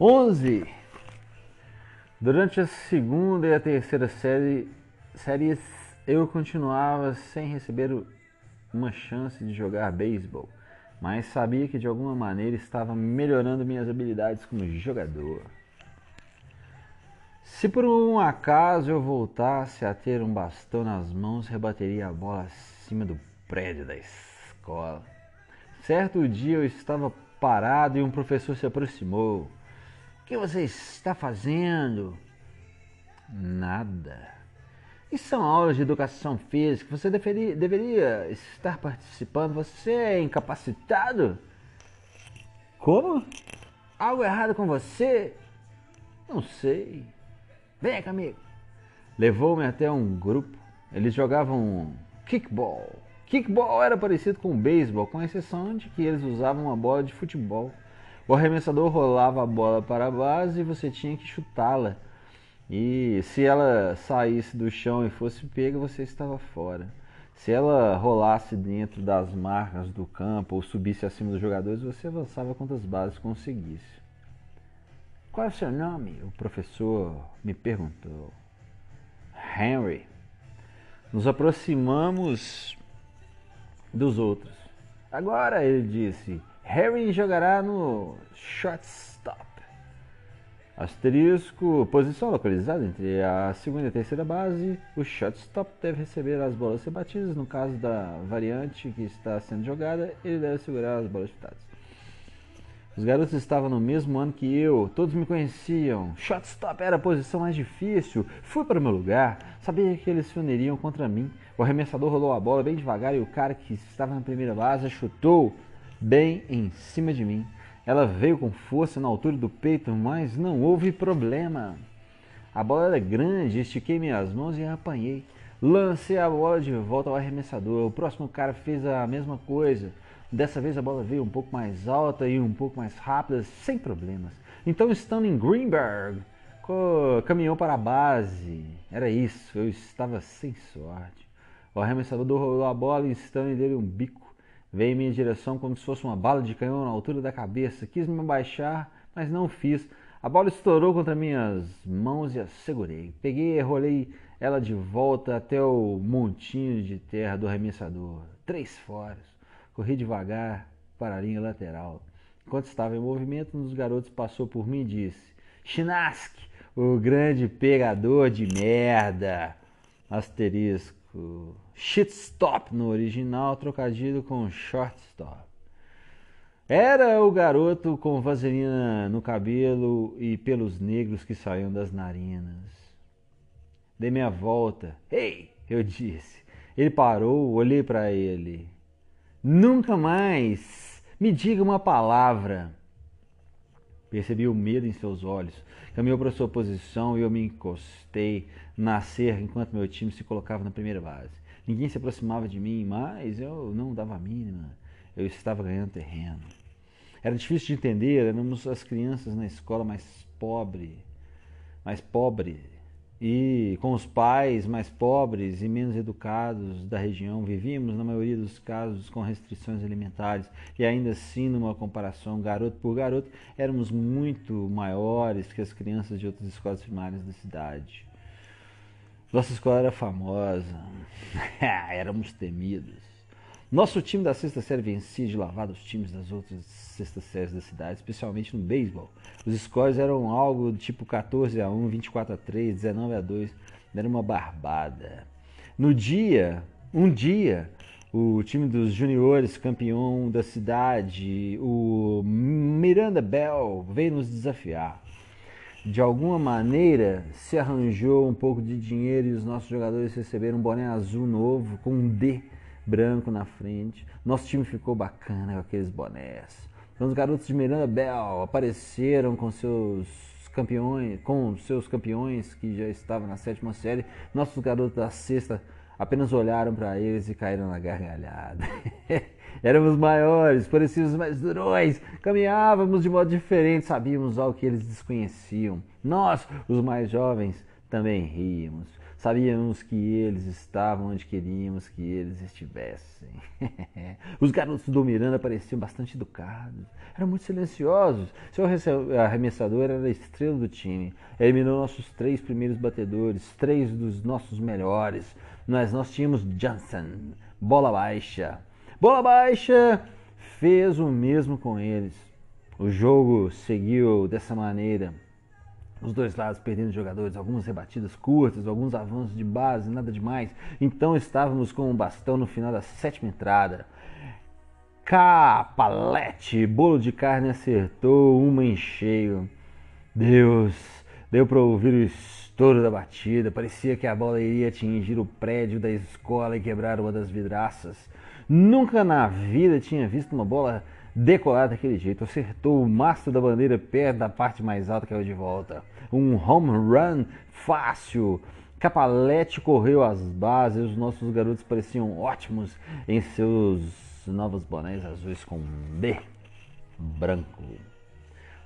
11. Durante a segunda e a terceira série, séries, eu continuava sem receber uma chance de jogar beisebol, mas sabia que de alguma maneira estava melhorando minhas habilidades como jogador. Se por um acaso eu voltasse a ter um bastão nas mãos, rebateria a bola acima do prédio da escola. Certo dia eu estava parado e um professor se aproximou. O que você está fazendo? Nada. Isso são aulas de educação física. Você deveria, deveria estar participando. Você é incapacitado? Como? Algo errado com você? Não sei. Vem comigo. Levou-me até um grupo. Eles jogavam kickball. Kickball era parecido com beisebol, com exceção de que eles usavam uma bola de futebol. O arremessador rolava a bola para a base e você tinha que chutá-la. E se ela saísse do chão e fosse pega, você estava fora. Se ela rolasse dentro das marcas do campo ou subisse acima dos jogadores, você avançava quantas bases conseguisse. Qual é o seu nome? O professor me perguntou. Henry. Nos aproximamos dos outros. Agora ele disse: Harry jogará no shortstop. Asterisco, posição localizada entre a segunda e a terceira base. O shortstop deve receber as bolas rebatidas. No caso da variante que está sendo jogada, ele deve segurar as bolas chutadas. Os garotos estavam no mesmo ano que eu, todos me conheciam. Shotstop era a posição mais difícil. Fui para o meu lugar, sabia que eles se uniriam contra mim. O arremessador rolou a bola bem devagar e o cara que estava na primeira base chutou bem em cima de mim. Ela veio com força na altura do peito, mas não houve problema. A bola era grande, estiquei minhas mãos e a apanhei. Lancei a bola de volta ao arremessador. O próximo cara fez a mesma coisa. Dessa vez a bola veio um pouco mais alta e um pouco mais rápida, sem problemas. Então Stanley Greenberg caminhou para a base. Era isso, eu estava sem sorte. O arremessador rolou a bola e Stanley deu um bico. Veio em minha direção como se fosse uma bala de canhão na altura da cabeça. Quis me abaixar, mas não fiz. A bola estourou contra minhas mãos e a segurei. Peguei e rolei ela de volta até o montinho de terra do arremessador. Três foras. Corri devagar para a linha lateral. Enquanto estava em movimento, um dos garotos passou por mim e disse: Chinask, o grande pegador de merda. Asterisco. Shitstop no original, trocadilho com shortstop. Era o garoto com vaselina no cabelo e pelos negros que saíam das narinas. Dei minha volta. Ei, eu disse. Ele parou, olhei para ele. Nunca mais me diga uma palavra. Percebi o medo em seus olhos. Caminhou para sua posição e eu me encostei na cerca enquanto meu time se colocava na primeira base. Ninguém se aproximava de mim, mas eu não dava a mínima. Eu estava ganhando terreno. Era difícil de entender, éramos as crianças na escola mais pobre, mais pobre e com os pais mais pobres e menos educados da região, vivíamos, na maioria dos casos, com restrições alimentares e ainda assim, numa comparação garoto por garoto, éramos muito maiores que as crianças de outras escolas primárias da cidade. Nossa escola era famosa, éramos temidos. Nosso time da sexta série vencia de lavada os times das outras sextas séries da cidade, especialmente no beisebol. Os scores eram algo tipo 14 a 1, 24 a 3, 19 a 2. Era uma barbada. No dia, um dia, o time dos juniores, campeão da cidade, o Miranda Bell, veio nos desafiar. De alguma maneira se arranjou um pouco de dinheiro e os nossos jogadores receberam um boné azul novo com um D branco na frente. Nosso time ficou bacana com aqueles bonés. Então os garotos de Miranda Bell apareceram com seus campeões, com seus campeões que já estavam na sétima série. Nossos garotos da sexta apenas olharam para eles e caíram na gargalhada. Éramos maiores, parecíamos mais durões, caminhávamos de modo diferente, sabíamos algo que eles desconheciam. Nós, os mais jovens, também ríamos. Sabíamos que eles estavam onde queríamos que eles estivessem. Os garotos do Miranda pareciam bastante educados, eram muito silenciosos. Seu arremessador era a estrela do time. Eliminou nossos três primeiros batedores, três dos nossos melhores. Mas nós tínhamos Johnson, bola baixa. Bola baixa fez o mesmo com eles. O jogo seguiu dessa maneira os dois lados perdendo jogadores, algumas rebatidas curtas, alguns avanços de base, nada demais. Então estávamos com um bastão no final da sétima entrada. Capalete, bolo de carne acertou uma em cheio. Deus, deu para ouvir o estouro da batida. Parecia que a bola iria atingir o prédio da escola e quebrar uma das vidraças. Nunca na vida tinha visto uma bola decolar daquele jeito. Acertou o mastro da bandeira perto da parte mais alta que era de volta. Um home run fácil. Capalete correu às bases. Os nossos garotos pareciam ótimos em seus novos bonés azuis com B branco.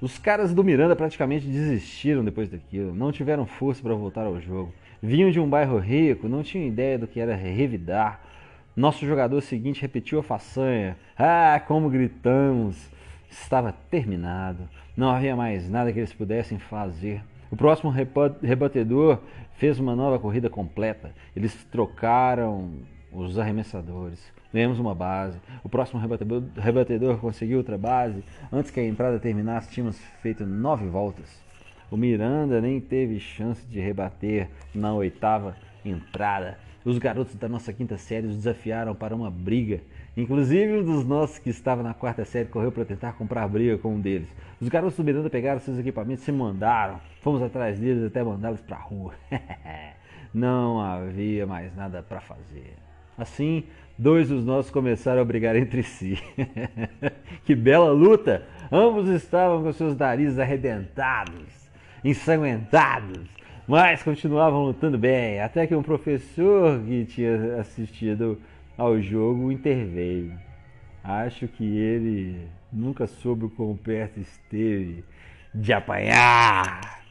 Os caras do Miranda praticamente desistiram depois daquilo, não tiveram força para voltar ao jogo. Vinham de um bairro rico, não tinham ideia do que era revidar, nosso jogador seguinte repetiu a façanha. Ah, como gritamos! Estava terminado. Não havia mais nada que eles pudessem fazer. O próximo rebatedor fez uma nova corrida completa. Eles trocaram os arremessadores. Ganhamos uma base. O próximo rebatedor, rebatedor conseguiu outra base. Antes que a entrada terminasse, tínhamos feito nove voltas. O Miranda nem teve chance de rebater na oitava entrada. Os garotos da nossa quinta série os desafiaram para uma briga. Inclusive um dos nossos que estava na quarta série correu para tentar comprar briga com um deles. Os garotos do Miranda pegaram seus equipamentos e mandaram. Fomos atrás deles até mandá-los para a rua. Não havia mais nada para fazer. Assim, dois dos nossos começaram a brigar entre si. que bela luta! Ambos estavam com seus narizes arrebentados, ensanguentados mas continuavam lutando bem, até que um professor que tinha assistido ao jogo interveio. Acho que ele nunca soube o quão perto esteve de apanhar.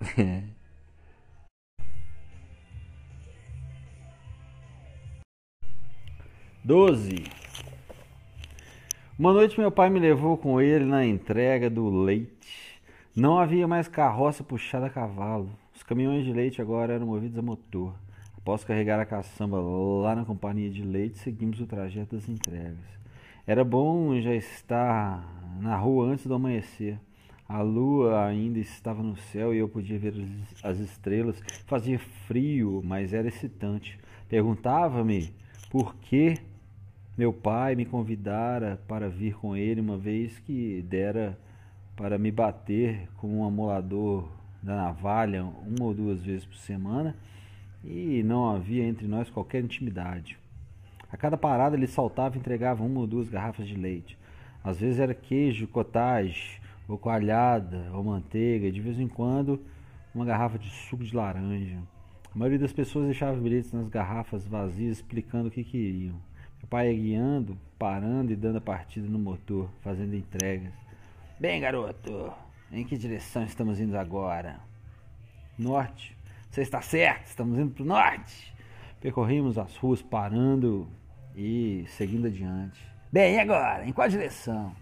Doze. Uma noite meu pai me levou com ele na entrega do leite não havia mais carroça puxada a cavalo. Os caminhões de leite agora eram movidos a motor. Após carregar a caçamba lá na companhia de leite, seguimos o trajeto das entregas. Era bom já estar na rua antes do amanhecer. A lua ainda estava no céu e eu podia ver as estrelas. Fazia frio, mas era excitante. Perguntava-me por que meu pai me convidara para vir com ele uma vez que dera para me bater com um amolador da navalha uma ou duas vezes por semana e não havia entre nós qualquer intimidade. A cada parada ele saltava e entregava uma ou duas garrafas de leite. Às vezes era queijo, cottage, ou coalhada, ou manteiga, de vez em quando uma garrafa de suco de laranja. A maioria das pessoas deixava bilhetes nas garrafas vazias explicando o que queriam. Meu pai ia guiando, parando e dando a partida no motor, fazendo entregas. Bem, garoto, em que direção estamos indo agora? Norte. Você está certo, estamos indo para o norte. Percorrimos as ruas parando e seguindo adiante. Bem, e agora? Em qual direção?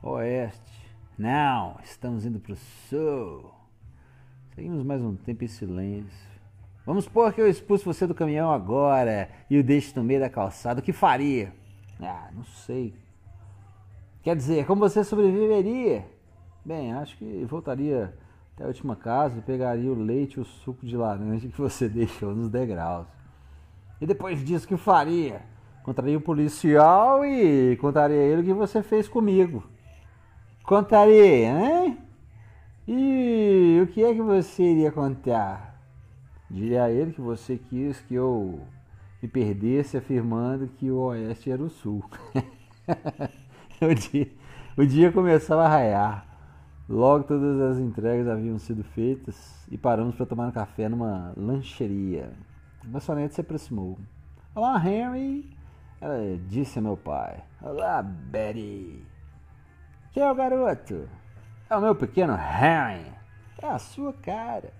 Oeste. Não, estamos indo para o sul. Seguimos mais um tempo em silêncio. Vamos supor que eu expulso você do caminhão agora e o deixe no meio da calçada. O que faria? Ah, não sei. Quer dizer, como você sobreviveria? Bem, acho que voltaria até a última casa e pegaria o leite e o suco de laranja que você deixou nos degraus. E depois disso, o que faria? Contaria o policial e contaria a ele o que você fez comigo. Contaria, hein? E o que é que você iria contar? Diria a ele que você quis que eu me perdesse afirmando que o oeste era o sul. o, dia, o dia começava a raiar. Logo todas as entregas haviam sido feitas e paramos para tomar um café numa lancheria. A garçonete se aproximou. Olá, Henry! Ela disse a meu pai. Olá, Betty! Quem é o garoto? É o meu pequeno Henry. É a sua cara.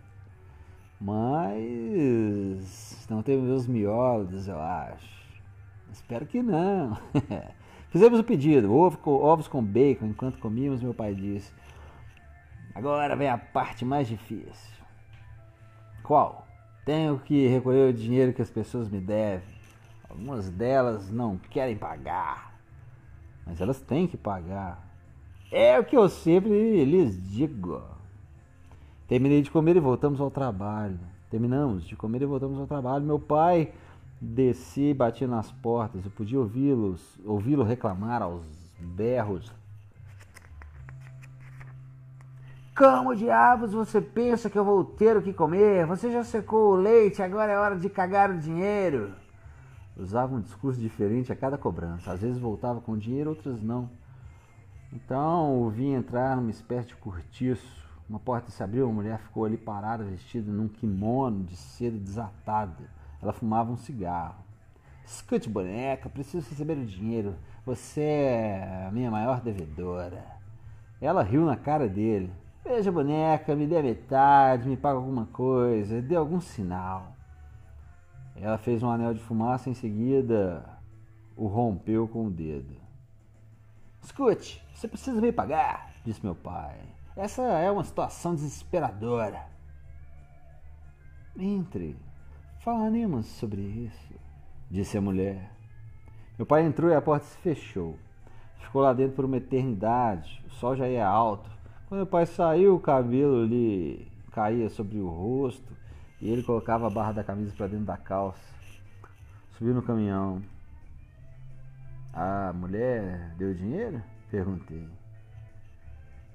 Mas não teve meus miolos, eu acho. Espero que não. Fizemos o pedido, ovos com bacon. Enquanto comíamos, meu pai disse: Agora vem a parte mais difícil. Qual? Tenho que recolher o dinheiro que as pessoas me devem. Algumas delas não querem pagar, mas elas têm que pagar. É o que eu sempre lhes digo. Terminei de comer e voltamos ao trabalho. Terminamos de comer e voltamos ao trabalho. Meu pai descia e batia nas portas. Eu podia ouvi-los, ouvi-lo reclamar aos berros. Como diabos você pensa que eu vou ter o que comer? Você já secou o leite, agora é hora de cagar o dinheiro. Usava um discurso diferente a cada cobrança. Às vezes voltava com dinheiro, outras não. Então o vi entrar numa espécie de cortiço. Uma porta se abriu, uma mulher ficou ali parada, vestida num kimono de seda desatada. Ela fumava um cigarro. Escute, boneca, preciso receber o dinheiro. Você é a minha maior devedora. Ela riu na cara dele. Veja, boneca, me dê metade, me paga alguma coisa, dê algum sinal. Ela fez um anel de fumaça, em seguida o rompeu com o dedo. Escute, você precisa me pagar, disse meu pai. Essa é uma situação desesperadora. Entre, falaremos sobre isso, disse a mulher. Meu pai entrou e a porta se fechou. Ficou lá dentro por uma eternidade. O sol já ia alto. Quando meu pai saiu, o cabelo lhe caía sobre o rosto e ele colocava a barra da camisa para dentro da calça. Subiu no caminhão. A mulher deu dinheiro? Perguntei.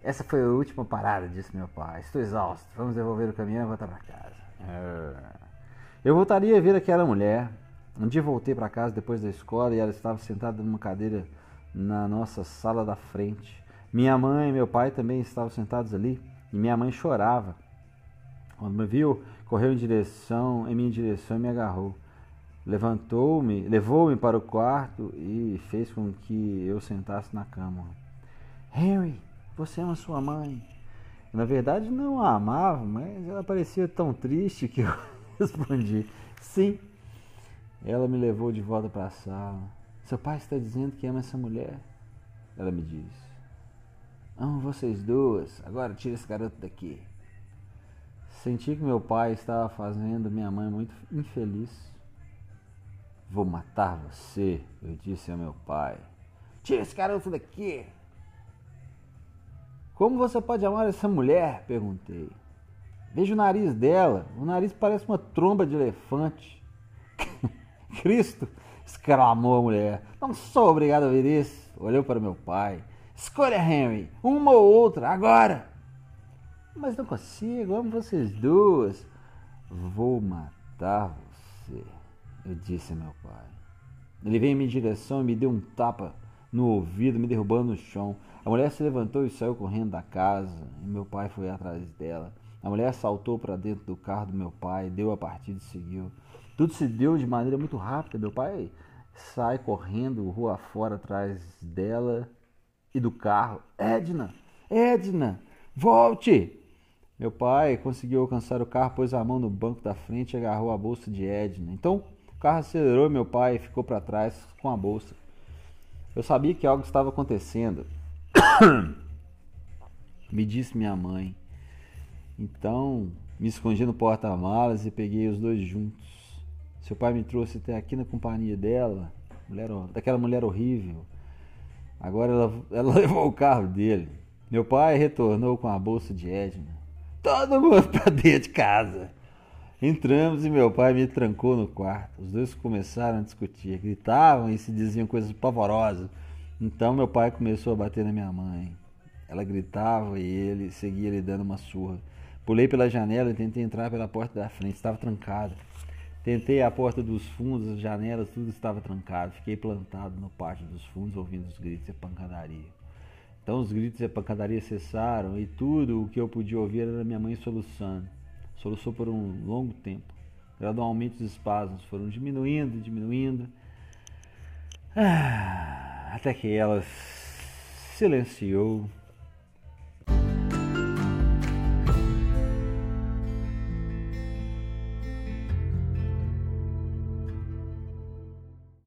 Essa foi a última parada, disse meu pai. Estou exausto. Vamos devolver o caminhão e voltar para casa. Ah. Eu voltaria a ver aquela mulher. Um dia voltei para casa depois da escola e ela estava sentada numa cadeira na nossa sala da frente. Minha mãe e meu pai também estavam sentados ali e minha mãe chorava. Quando me viu, correu em direção, em minha direção e me agarrou. Levantou-me, levou-me para o quarto e fez com que eu sentasse na cama. Henry, você ama sua mãe? Na verdade, não a amava, mas ela parecia tão triste que eu respondi: Sim. Ela me levou de volta para a sala. Seu pai está dizendo que ama essa mulher? Ela me disse. Amo vocês duas. Agora tira esse garoto daqui. Senti que meu pai estava fazendo minha mãe muito infeliz. Vou matar você, eu disse ao meu pai. Tira esse garoto daqui. Como você pode amar essa mulher? perguntei. Veja o nariz dela. O nariz parece uma tromba de elefante. Cristo! exclamou a mulher. Não sou obrigado a ouvir isso. Olhou para meu pai. Escolha, Henry, uma ou outra, agora. Mas não consigo, amo vocês duas. Vou matar você, eu disse a meu pai. Ele veio em minha direção e me deu um tapa no ouvido, me derrubando no chão. A mulher se levantou e saiu correndo da casa, e meu pai foi atrás dela. A mulher saltou para dentro do carro do meu pai, deu a partida e seguiu. Tudo se deu de maneira muito rápida. Meu pai sai correndo rua fora atrás dela e do carro. Edna, Edna, volte! Meu pai conseguiu alcançar o carro, pôs a mão no banco da frente e agarrou a bolsa de Edna. Então o carro acelerou e meu pai ficou para trás com a bolsa. Eu sabia que algo estava acontecendo. me disse minha mãe. Então me escondi no porta-malas e peguei os dois juntos. Seu pai me trouxe até aqui na companhia dela, mulher, daquela mulher horrível. Agora ela, ela levou o carro dele. Meu pai retornou com a bolsa de Edna. Todo mundo para dentro de casa. Entramos e meu pai me trancou no quarto. Os dois começaram a discutir, gritavam e se diziam coisas pavorosas. Então meu pai começou a bater na minha mãe. Ela gritava e ele seguia lhe dando uma surra. Pulei pela janela e tentei entrar pela porta da frente, estava trancada. Tentei a porta dos fundos, as janelas, tudo estava trancado. Fiquei plantado no pátio dos fundos, ouvindo os gritos e pancadaria. Então os gritos e a pancadaria cessaram e tudo o que eu podia ouvir era minha mãe soluçando. Soluçou por um longo tempo. Gradualmente os espasmos foram diminuindo, diminuindo. Ah, até que ela silenciou